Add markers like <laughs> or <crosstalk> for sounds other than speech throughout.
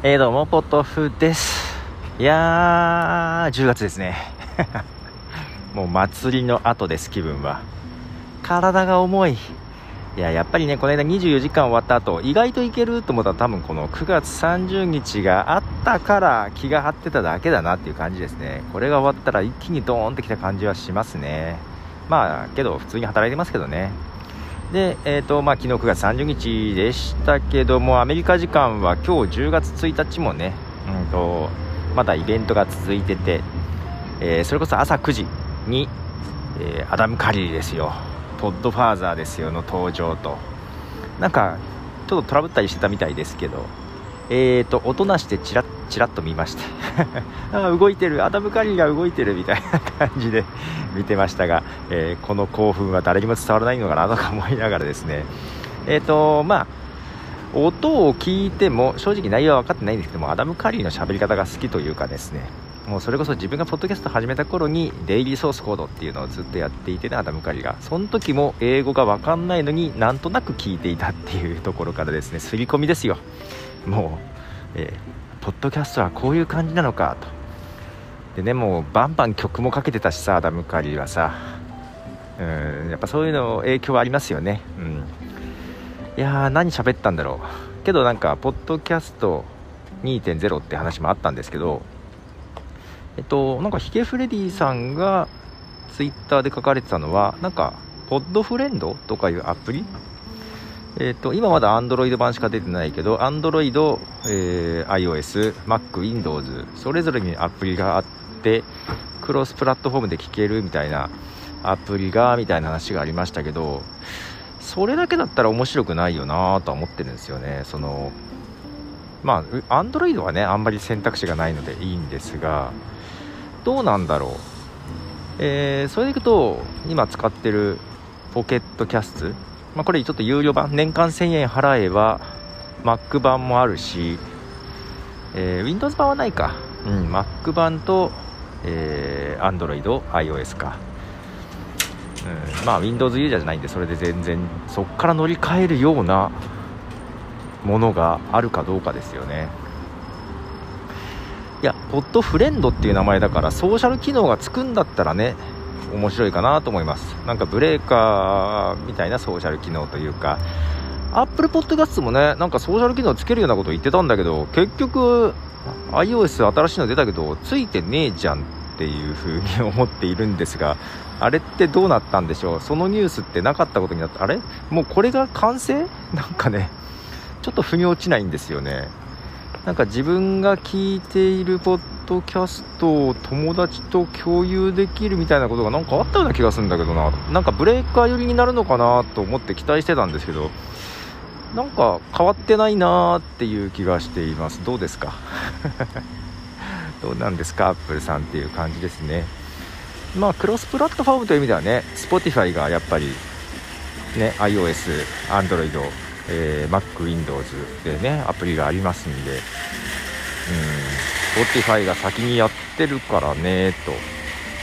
えー、どうも、ポトフです。いやー、10月ですね。<laughs> もう祭りの後です、気分は。体が重い。いや、やっぱりね、この間24時間終わった後、意外といけると思ったら多分この9月30日があったから気が張ってただけだなっていう感じですね。これが終わったら一気にドーンってきた感じはしますね。まあ、けど普通に働いてますけどね。で、えーとまあ、昨日9月30日でしたけども、アメリカ時間は今日10月1日もね、うんと、まだイベントが続いてて、えー、それこそ朝9時に、えー、アダム・カリーですよ、ポッドファーザーですよの登場と、なんかちょっとトラブったりしてたみたいですけど、えーと、音なしでチラッチラッと見ました。<laughs> あ動いてる。アダム・カリーが動いてるみたいな感じで <laughs> 見てましたが、えー、この興奮は誰にも伝わらないのかなとか思いながらですね。えっ、ー、とまあ音を聞いても正直内容は分かってないんですけどもアダム・カリーの喋り方が好きというかですね。もうそれこそ自分がポッドキャスト始めた頃にデイリーソースコードっていうのをずっとやっていてねアダム・カリーが。その時も英語が分かんないのになんとなく聞いていたっていうところからですね刷り込みですよ。もう、えー、ポッドキャストはこういう感じなのかと。でねもうバンバン曲もかけてたしさダム・カリーはさ。うんやっぱそういうの影響はありますよね。うん。いやー何喋ったんだろう。けどなんかポッドキャスト2.0って話もあったんですけどえっとなんかヒゲフレディさんがツイッターで書かれてたのはなんかポッドフレンドとかいうアプリえーと、今まだ Android 版しか出てないけど Android、えー、iOS、Mac、Windows それぞれにアプリがあってクロスプラットフォームで聴けるみたいなアプリがみたいな話がありましたけどそれだけだったら面白くないよなとは思ってるんですよね。そのまあ Android はねあんまり選択肢がないのでいいんですがどうなんだろう。えー、それでいくと今使ってるポケットキャストまあ、これちょっと有料版。年間1000円払えば Mac 版もあるし、えー、Windows 版はないか、うん、Mac 版と、えー、Android、iOS か、うん、まあ Windows ユーザーじゃないんでそれで全然そこから乗り換えるようなものがあるかどうかですよね。いやポッドフレンドっていう名前だからソーシャル機能がつくんだったらね面白いかなと思います。なんかブレーカーみたいなソーシャル機能というか。アップルポッドキャストもねなんかソーシャル機能つけるようなこと言ってたんだけど結局 iOS 新しいの出たけどついてねえじゃんっていう風に思っているんですがあれってどうなったんでしょう？そのニュースってなかったことになった。あれ？もうこれが完成？なんかねちょっと腑に落ちないんですよね。なんか自分が聞いているポッドキャストを友達と共有できるみたいなことがなんかあったような気がするんだけどな。なんかブレーカー寄りになるのかなと思って期待してたんですけどなんか変わってないなーっていう気がしています。どうですか？<laughs> どうなんですか？アップルさんっていう感じですね。まあクロスプラットフォームという意味ではね Spotify がやっぱりね iOS、Android えー、Mac、Windows でねアプリがありますんで。うん。Spotify が先にやってるからねと。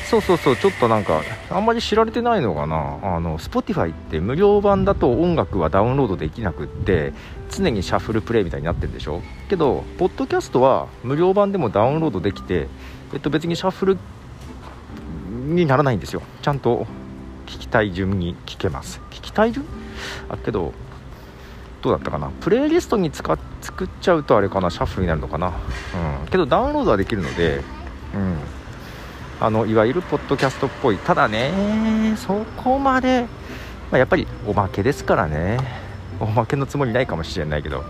そうそうそうちょっとなんかあんまり知られてないのかな。あの Spotify って無料版だと音楽はダウンロードできなくって常にシャッフルプレイみたいになってるでしょ。けどポッドキャストは無料版でもダウンロードできて、えっと、別にシャッフルにならないんですよ。ちゃんと聞きたい順に聞けます。聞きたい順？あけどどうだったかな？プレイリストに使っ作っちゃうとあれかな？シャッフルになるのかな？うん。けどダウンロードはできるのでうん。あのいわゆるポッドキャストっぽい。ただねそこまで、まあ、やっぱりおまけですからね。おまけのつもりないかもしれないけど。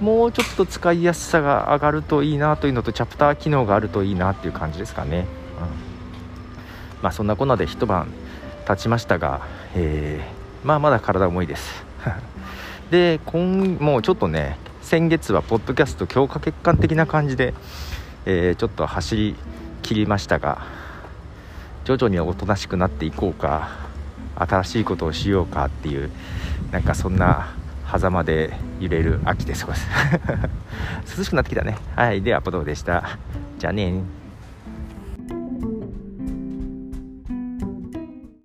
もうちょっと使いやすさが上がるといいなというのとチャプター機能があるといいなっていう感じですかね、うん、まあそんなこんなで一晩経ちましたが、えー、まあまだ体重いです。<laughs> で今もうちょっとね先月はポッドキャスト強化血管的な感じで、えー、ちょっと走り切りましたが徐々におとなしくなっていこうか新しいことをしようかっていうなんかそんな狭間で揺れる秋です。<laughs> 涼しくなってきたね。はいではポトフでした。じゃあね